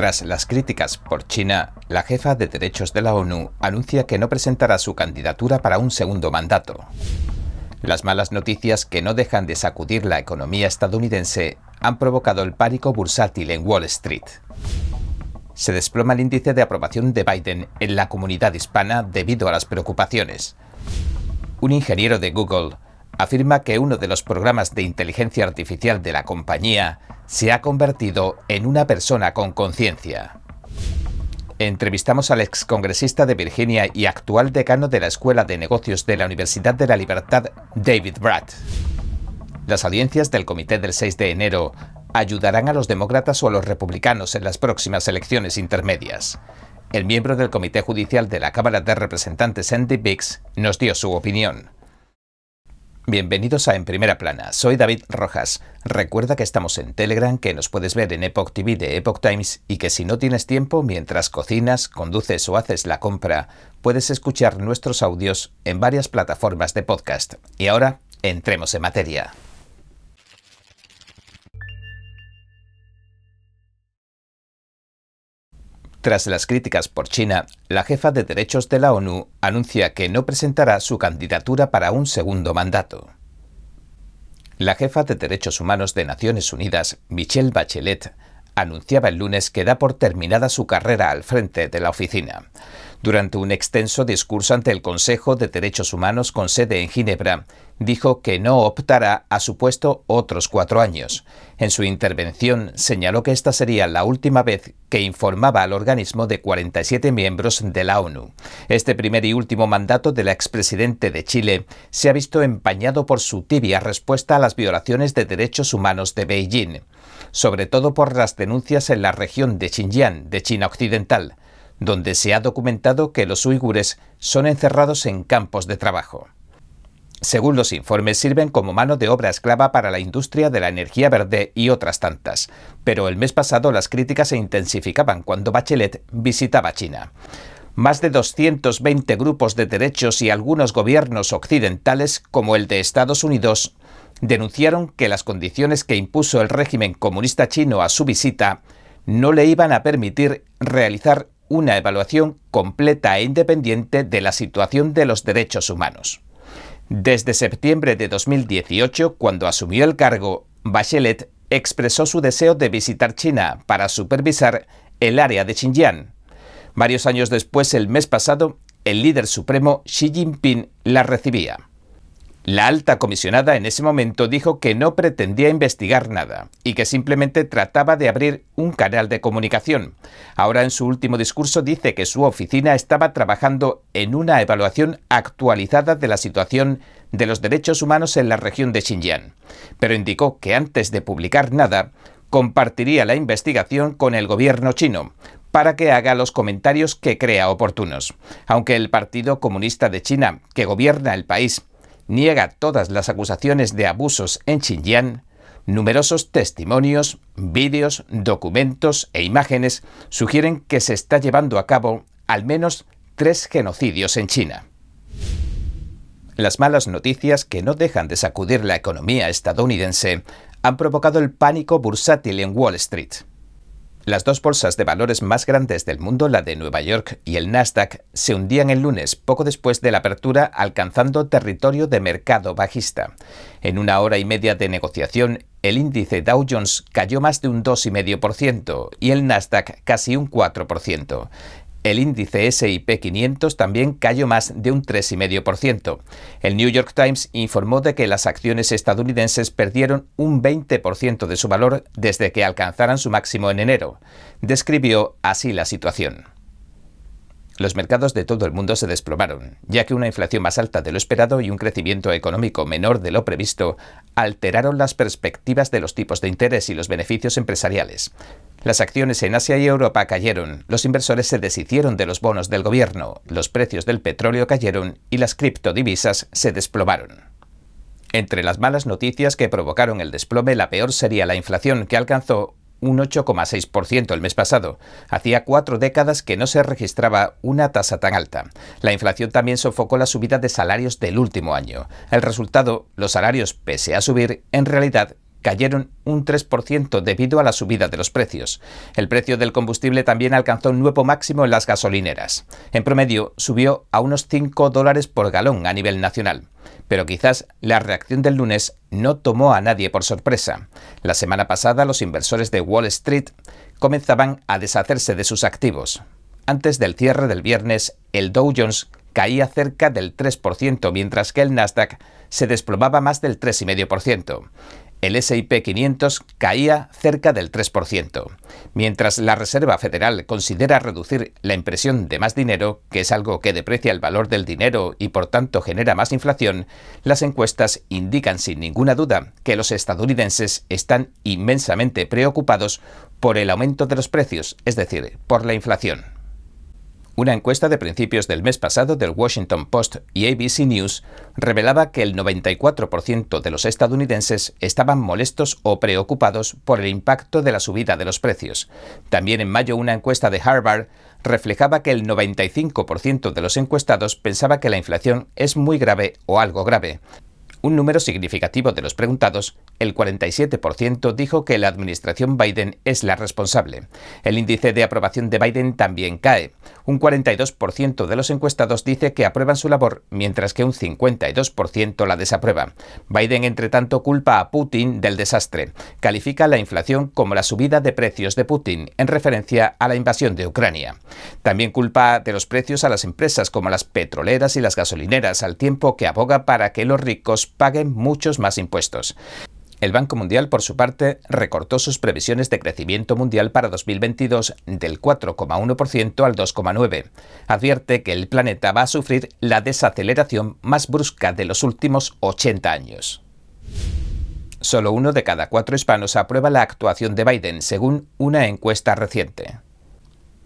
Tras las críticas por China, la jefa de derechos de la ONU anuncia que no presentará su candidatura para un segundo mandato. Las malas noticias que no dejan de sacudir la economía estadounidense han provocado el pánico bursátil en Wall Street. Se desploma el índice de aprobación de Biden en la comunidad hispana debido a las preocupaciones. Un ingeniero de Google afirma que uno de los programas de inteligencia artificial de la compañía se ha convertido en una persona con conciencia. Entrevistamos al excongresista de Virginia y actual decano de la Escuela de Negocios de la Universidad de la Libertad, David Bratt. Las audiencias del comité del 6 de enero ayudarán a los demócratas o a los republicanos en las próximas elecciones intermedias. El miembro del comité judicial de la Cámara de Representantes, Andy Biggs, nos dio su opinión. Bienvenidos a En Primera Plana, soy David Rojas. Recuerda que estamos en Telegram, que nos puedes ver en Epoch TV de Epoch Times y que si no tienes tiempo mientras cocinas, conduces o haces la compra, puedes escuchar nuestros audios en varias plataformas de podcast. Y ahora, entremos en materia. Tras las críticas por China, la jefa de derechos de la ONU anuncia que no presentará su candidatura para un segundo mandato. La jefa de derechos humanos de Naciones Unidas, Michelle Bachelet, anunciaba el lunes que da por terminada su carrera al frente de la oficina. Durante un extenso discurso ante el Consejo de Derechos Humanos con sede en Ginebra, dijo que no optará a su puesto otros cuatro años. En su intervención señaló que esta sería la última vez que informaba al organismo de 47 miembros de la ONU. Este primer y último mandato del expresidente de Chile se ha visto empañado por su tibia respuesta a las violaciones de derechos humanos de Beijing, sobre todo por las denuncias en la región de Xinjiang, de China Occidental, donde se ha documentado que los uigures son encerrados en campos de trabajo. Según los informes, sirven como mano de obra esclava para la industria de la energía verde y otras tantas. Pero el mes pasado las críticas se intensificaban cuando Bachelet visitaba China. Más de 220 grupos de derechos y algunos gobiernos occidentales, como el de Estados Unidos, denunciaron que las condiciones que impuso el régimen comunista chino a su visita no le iban a permitir realizar una evaluación completa e independiente de la situación de los derechos humanos. Desde septiembre de 2018, cuando asumió el cargo, Bachelet expresó su deseo de visitar China para supervisar el área de Xinjiang. Varios años después, el mes pasado, el líder supremo Xi Jinping la recibía. La alta comisionada en ese momento dijo que no pretendía investigar nada y que simplemente trataba de abrir un canal de comunicación. Ahora en su último discurso dice que su oficina estaba trabajando en una evaluación actualizada de la situación de los derechos humanos en la región de Xinjiang, pero indicó que antes de publicar nada, compartiría la investigación con el gobierno chino, para que haga los comentarios que crea oportunos. Aunque el Partido Comunista de China, que gobierna el país, niega todas las acusaciones de abusos en Xinjiang, numerosos testimonios, vídeos, documentos e imágenes sugieren que se está llevando a cabo al menos tres genocidios en China. Las malas noticias que no dejan de sacudir la economía estadounidense han provocado el pánico bursátil en Wall Street. Las dos bolsas de valores más grandes del mundo, la de Nueva York y el Nasdaq, se hundían el lunes poco después de la apertura alcanzando territorio de mercado bajista. En una hora y media de negociación, el índice Dow Jones cayó más de un 2,5% y el Nasdaq casi un 4%. El índice SIP 500 también cayó más de un 3,5%. El New York Times informó de que las acciones estadounidenses perdieron un 20% de su valor desde que alcanzaran su máximo en enero. Describió así la situación. Los mercados de todo el mundo se desplomaron, ya que una inflación más alta de lo esperado y un crecimiento económico menor de lo previsto alteraron las perspectivas de los tipos de interés y los beneficios empresariales. Las acciones en Asia y Europa cayeron, los inversores se deshicieron de los bonos del gobierno, los precios del petróleo cayeron y las criptodivisas se desplomaron. Entre las malas noticias que provocaron el desplome, la peor sería la inflación, que alcanzó un 8,6% el mes pasado. Hacía cuatro décadas que no se registraba una tasa tan alta. La inflación también sofocó la subida de salarios del último año. El resultado, los salarios, pese a subir, en realidad cayeron un 3% debido a la subida de los precios. El precio del combustible también alcanzó un nuevo máximo en las gasolineras. En promedio subió a unos 5 dólares por galón a nivel nacional. Pero quizás la reacción del lunes no tomó a nadie por sorpresa. La semana pasada los inversores de Wall Street comenzaban a deshacerse de sus activos. Antes del cierre del viernes, el Dow Jones caía cerca del 3%, mientras que el Nasdaq se desplomaba más del 3,5% el SIP 500 caía cerca del 3%. Mientras la Reserva Federal considera reducir la impresión de más dinero, que es algo que deprecia el valor del dinero y por tanto genera más inflación, las encuestas indican sin ninguna duda que los estadounidenses están inmensamente preocupados por el aumento de los precios, es decir, por la inflación. Una encuesta de principios del mes pasado del Washington Post y ABC News revelaba que el 94% de los estadounidenses estaban molestos o preocupados por el impacto de la subida de los precios. También en mayo una encuesta de Harvard reflejaba que el 95% de los encuestados pensaba que la inflación es muy grave o algo grave. Un número significativo de los preguntados, el 47%, dijo que la administración Biden es la responsable. El índice de aprobación de Biden también cae. Un 42% de los encuestados dice que aprueban su labor, mientras que un 52% la desaprueba. Biden, entre tanto, culpa a Putin del desastre. Califica la inflación como la subida de precios de Putin, en referencia a la invasión de Ucrania. También culpa de los precios a las empresas como las petroleras y las gasolineras, al tiempo que aboga para que los ricos paguen muchos más impuestos. El Banco Mundial, por su parte, recortó sus previsiones de crecimiento mundial para 2022 del 4,1% al 2,9%. Advierte que el planeta va a sufrir la desaceleración más brusca de los últimos 80 años. Solo uno de cada cuatro hispanos aprueba la actuación de Biden, según una encuesta reciente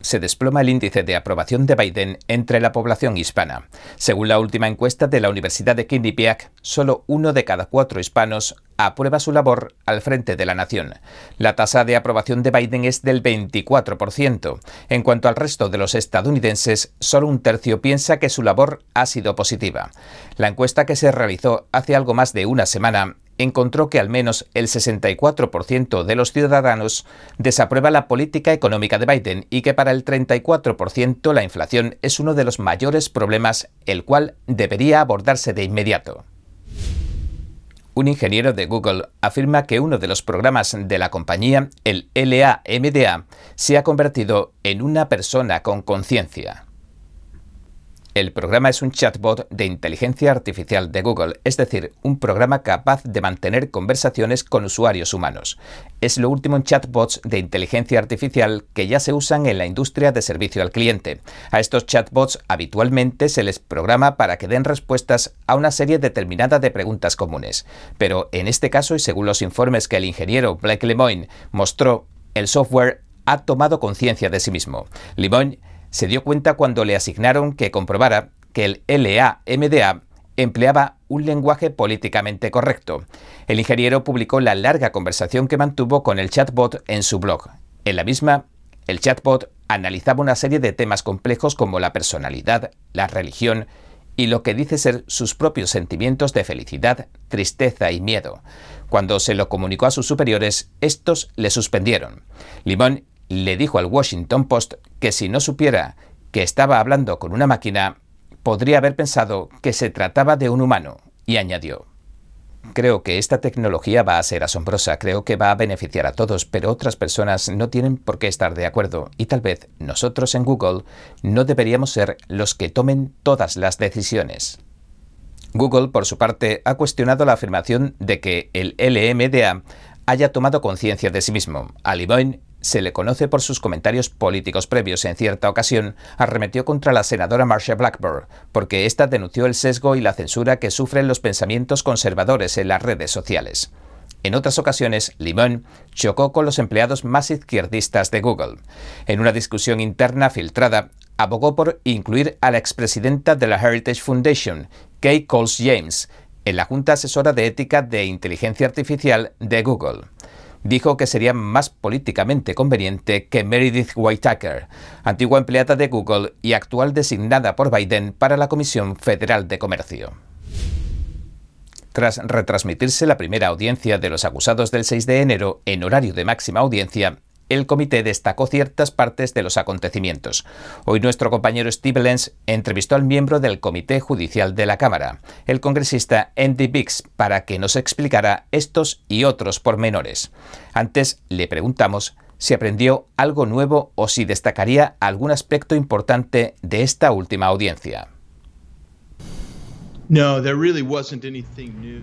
se desploma el índice de aprobación de Biden entre la población hispana. Según la última encuesta de la Universidad de Quinnipiac, solo uno de cada cuatro hispanos aprueba su labor al frente de la nación. La tasa de aprobación de Biden es del 24%. En cuanto al resto de los estadounidenses, solo un tercio piensa que su labor ha sido positiva. La encuesta que se realizó hace algo más de una semana encontró que al menos el 64% de los ciudadanos desaprueba la política económica de Biden y que para el 34% la inflación es uno de los mayores problemas, el cual debería abordarse de inmediato. Un ingeniero de Google afirma que uno de los programas de la compañía, el LAMDA, se ha convertido en una persona con conciencia. El programa es un chatbot de inteligencia artificial de Google, es decir, un programa capaz de mantener conversaciones con usuarios humanos. Es lo último en chatbots de inteligencia artificial que ya se usan en la industria de servicio al cliente. A estos chatbots habitualmente se les programa para que den respuestas a una serie determinada de preguntas comunes. Pero en este caso, y según los informes que el ingeniero Blake Lemoine mostró, el software ha tomado conciencia de sí mismo. Lemoine se dio cuenta cuando le asignaron que comprobara que el LAMDA empleaba un lenguaje políticamente correcto. El ingeniero publicó la larga conversación que mantuvo con el chatbot en su blog. En la misma, el chatbot analizaba una serie de temas complejos como la personalidad, la religión y lo que dice ser sus propios sentimientos de felicidad, tristeza y miedo. Cuando se lo comunicó a sus superiores, estos le suspendieron. Limón le dijo al Washington Post que si no supiera que estaba hablando con una máquina, podría haber pensado que se trataba de un humano, y añadió, Creo que esta tecnología va a ser asombrosa, creo que va a beneficiar a todos, pero otras personas no tienen por qué estar de acuerdo y tal vez nosotros en Google no deberíamos ser los que tomen todas las decisiones. Google, por su parte, ha cuestionado la afirmación de que el LMDA haya tomado conciencia de sí mismo. Ali se le conoce por sus comentarios políticos previos. En cierta ocasión, arremetió contra la senadora Marsha Blackburn, porque ésta denunció el sesgo y la censura que sufren los pensamientos conservadores en las redes sociales. En otras ocasiones, Limón chocó con los empleados más izquierdistas de Google. En una discusión interna filtrada, abogó por incluir a la expresidenta de la Heritage Foundation, Kay Coles James, en la Junta Asesora de Ética de Inteligencia Artificial de Google dijo que sería más políticamente conveniente que Meredith Whitaker, antigua empleada de Google y actual designada por Biden para la Comisión Federal de Comercio. Tras retransmitirse la primera audiencia de los acusados del 6 de enero en horario de máxima audiencia, el comité destacó ciertas partes de los acontecimientos. Hoy nuestro compañero Steve Lenz entrevistó al miembro del Comité Judicial de la Cámara, el congresista Andy Biggs, para que nos explicara estos y otros pormenores. Antes le preguntamos si aprendió algo nuevo o si destacaría algún aspecto importante de esta última audiencia.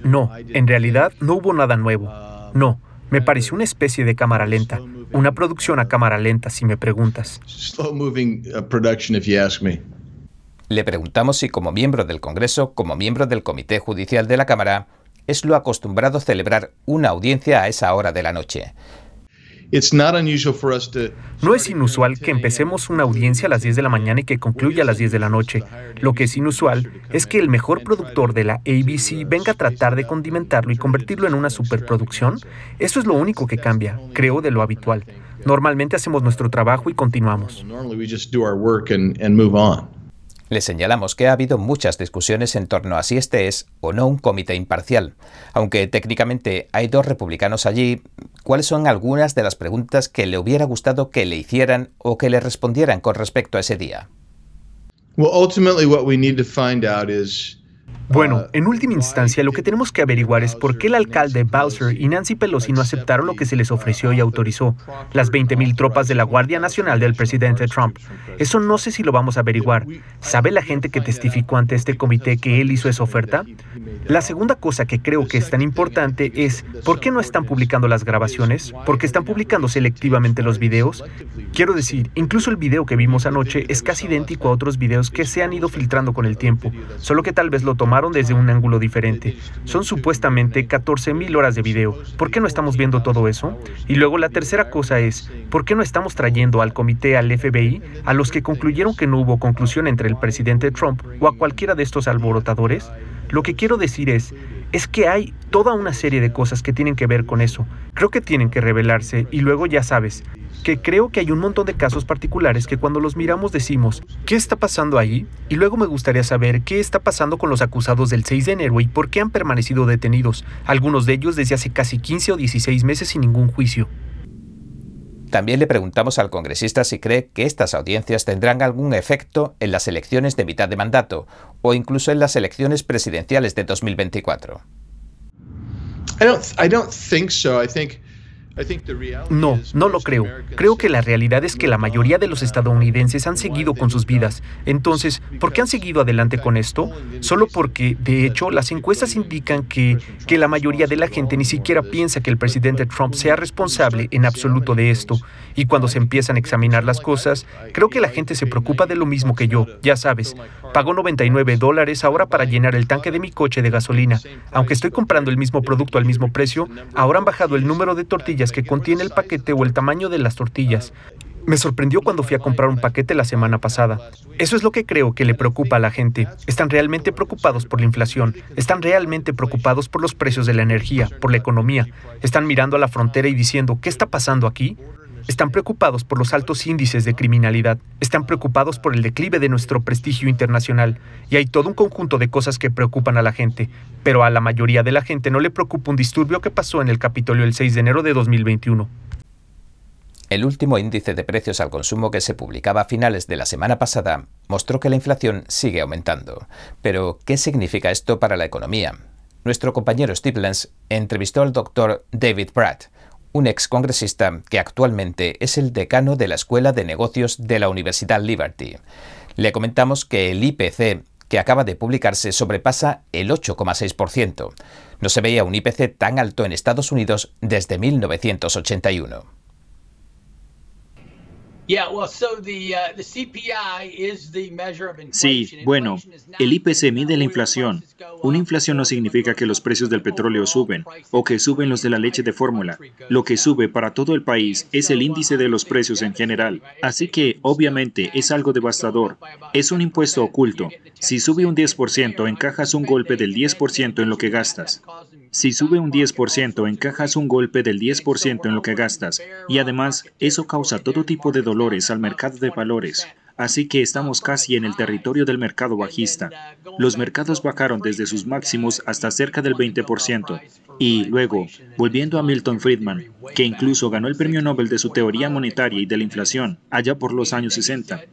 No, en realidad no hubo nada nuevo. No, me pareció una especie de cámara lenta, una producción a cámara lenta, si me preguntas. Uh, Le preguntamos si como miembro del Congreso, como miembro del Comité Judicial de la Cámara, es lo acostumbrado celebrar una audiencia a esa hora de la noche. No es inusual que empecemos una audiencia a las 10 de la mañana y que concluya a las 10 de la noche. Lo que es inusual es que el mejor productor de la ABC venga a tratar de condimentarlo y convertirlo en una superproducción. Eso es lo único que cambia, creo, de lo habitual. Normalmente hacemos nuestro trabajo y continuamos. Le señalamos que ha habido muchas discusiones en torno a si este es o no un comité imparcial. Aunque técnicamente hay dos republicanos allí, ¿cuáles son algunas de las preguntas que le hubiera gustado que le hicieran o que le respondieran con respecto a ese día? Bueno, en última instancia, lo que tenemos que averiguar es por qué el alcalde Bowser y Nancy Pelosi no aceptaron lo que se les ofreció y autorizó, las 20.000 tropas de la Guardia Nacional del presidente Trump. Eso no sé si lo vamos a averiguar. ¿Sabe la gente que testificó ante este comité que él hizo esa oferta? La segunda cosa que creo que es tan importante es ¿por qué no están publicando las grabaciones? ¿Por qué están publicando selectivamente los videos? Quiero decir, incluso el video que vimos anoche es casi idéntico a otros videos que se han ido filtrando con el tiempo, solo que tal vez lo tomaron desde un ángulo diferente. Son supuestamente 14.000 horas de video. ¿Por qué no estamos viendo todo eso? Y luego la tercera cosa es, ¿por qué no estamos trayendo al comité, al FBI, a los que concluyeron que no hubo conclusión entre el presidente Trump o a cualquiera de estos alborotadores? Lo que quiero decir es, es que hay toda una serie de cosas que tienen que ver con eso. Creo que tienen que revelarse y luego ya sabes, que creo que hay un montón de casos particulares que cuando los miramos decimos, ¿qué está pasando ahí? Y luego me gustaría saber qué está pasando con los acusados del 6 de enero y por qué han permanecido detenidos, algunos de ellos desde hace casi 15 o 16 meses sin ningún juicio. También le preguntamos al congresista si cree que estas audiencias tendrán algún efecto en las elecciones de mitad de mandato o incluso en las elecciones presidenciales de 2024. No, no lo creo. Creo que la realidad es que la mayoría de los estadounidenses han seguido con sus vidas. Entonces, ¿por qué han seguido adelante con esto? Solo porque, de hecho, las encuestas indican que, que la mayoría de la gente ni siquiera piensa que el presidente Trump sea responsable en absoluto de esto. Y cuando se empiezan a examinar las cosas, creo que la gente se preocupa de lo mismo que yo. Ya sabes, pago 99 dólares ahora para llenar el tanque de mi coche de gasolina. Aunque estoy comprando el mismo producto al mismo precio, ahora han bajado el número de tortillas que contiene el paquete o el tamaño de las tortillas. Me sorprendió cuando fui a comprar un paquete la semana pasada. Eso es lo que creo que le preocupa a la gente. Están realmente preocupados por la inflación, están realmente preocupados por los precios de la energía, por la economía. Están mirando a la frontera y diciendo, ¿qué está pasando aquí? Están preocupados por los altos índices de criminalidad, están preocupados por el declive de nuestro prestigio internacional y hay todo un conjunto de cosas que preocupan a la gente, pero a la mayoría de la gente no le preocupa un disturbio que pasó en el Capitolio el 6 de enero de 2021. El último índice de precios al consumo que se publicaba a finales de la semana pasada mostró que la inflación sigue aumentando. Pero, ¿qué significa esto para la economía? Nuestro compañero Steve entrevistó al doctor David Pratt, un ex congresista que actualmente es el decano de la Escuela de Negocios de la Universidad Liberty. Le comentamos que el IPC que acaba de publicarse sobrepasa el 8,6%. No se veía un IPC tan alto en Estados Unidos desde 1981. Sí, bueno, el IPC mide la inflación. Una inflación no significa que los precios del petróleo suben o que suben los de la leche de fórmula. Lo que sube para todo el país es el índice de los precios en general. Así que, obviamente, es algo devastador. Es un impuesto oculto. Si sube un 10%, encajas un golpe del 10% en lo que gastas. Si sube un 10%, encajas un golpe del 10% en lo que gastas. Y además, eso causa todo tipo de dolores al mercado de valores Así que estamos casi en el territorio del mercado bajista. Los mercados bajaron desde sus máximos hasta cerca del 20%. Y luego, volviendo a Milton Friedman, que incluso ganó el premio Nobel de su teoría monetaria y de la inflación allá por los años 60,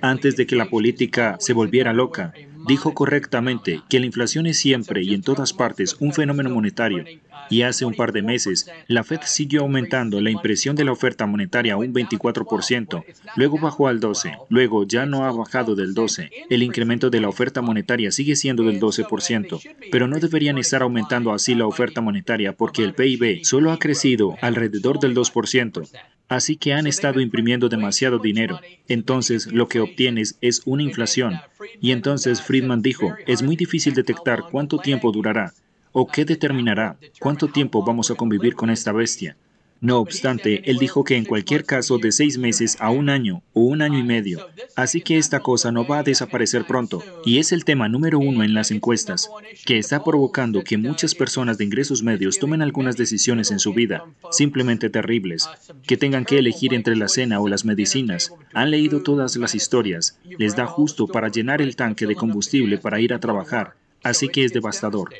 antes de que la política se volviera loca, dijo correctamente que la inflación es siempre y en todas partes un fenómeno monetario y hace un par de meses la Fed siguió aumentando la impresión de la oferta monetaria a un 24%, luego bajó al 12%, luego ya no ha bajado del 12%. El incremento de la oferta monetaria sigue siendo del 12%, pero no deberían estar aumentando así la oferta monetaria porque el PIB solo ha crecido alrededor del 2%. Así que han estado imprimiendo demasiado dinero. Entonces lo que obtienes es una inflación. Y entonces Friedman dijo, es muy difícil detectar cuánto tiempo durará. ¿O qué determinará cuánto tiempo vamos a convivir con esta bestia? No obstante, él dijo que en cualquier caso de seis meses a un año o un año y medio. Así que esta cosa no va a desaparecer pronto. Y es el tema número uno en las encuestas, que está provocando que muchas personas de ingresos medios tomen algunas decisiones en su vida, simplemente terribles, que tengan que elegir entre la cena o las medicinas. Han leído todas las historias. Les da justo para llenar el tanque de combustible para ir a trabajar. Así que es devastador.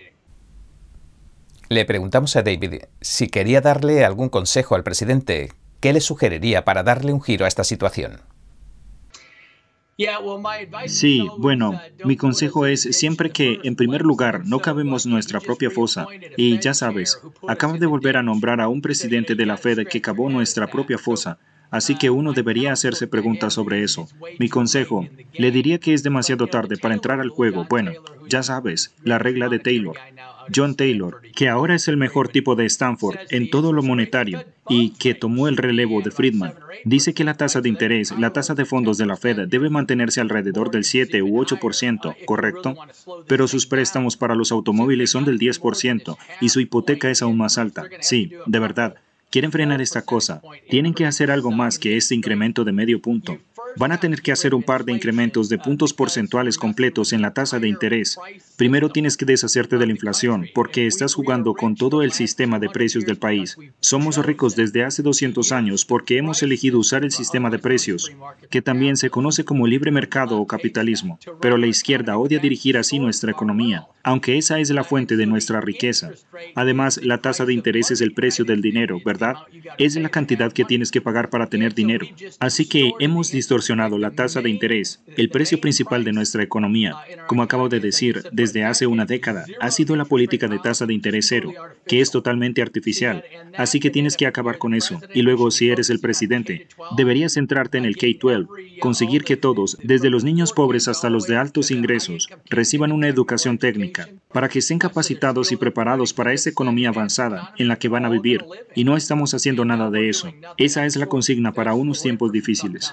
Le preguntamos a David si quería darle algún consejo al presidente. ¿Qué le sugeriría para darle un giro a esta situación? Sí, bueno, mi consejo es siempre que, en primer lugar, no cabemos nuestra propia fosa. Y ya sabes, acaba de volver a nombrar a un presidente de la Fed que cavó nuestra propia fosa. Así que uno debería hacerse preguntas sobre eso. Mi consejo, le diría que es demasiado tarde para entrar al juego. Bueno, ya sabes, la regla de Taylor. John Taylor, que ahora es el mejor tipo de Stanford en todo lo monetario y que tomó el relevo de Friedman, dice que la tasa de interés, la tasa de fondos de la Fed debe mantenerse alrededor del 7 u 8%, ¿correcto? Pero sus préstamos para los automóviles son del 10% y su hipoteca es aún más alta. Sí, de verdad. Quieren frenar esta cosa. Tienen que hacer algo más que este incremento de medio punto. Van a tener que hacer un par de incrementos de puntos porcentuales completos en la tasa de interés. Primero tienes que deshacerte de la inflación, porque estás jugando con todo el sistema de precios del país. Somos ricos desde hace 200 años porque hemos elegido usar el sistema de precios, que también se conoce como libre mercado o capitalismo. Pero la izquierda odia dirigir así nuestra economía aunque esa es la fuente de nuestra riqueza. Además, la tasa de interés es el precio del dinero, ¿verdad? Es la cantidad que tienes que pagar para tener dinero. Así que hemos distorsionado la tasa de interés, el precio principal de nuestra economía. Como acabo de decir, desde hace una década ha sido la política de tasa de interés cero, que es totalmente artificial. Así que tienes que acabar con eso. Y luego, si eres el presidente, deberías centrarte en el K-12, conseguir que todos, desde los niños pobres hasta los de altos ingresos, reciban una educación técnica para que estén capacitados y preparados para esa economía avanzada en la que van a vivir. Y no estamos haciendo nada de eso. Esa es la consigna para unos tiempos difíciles.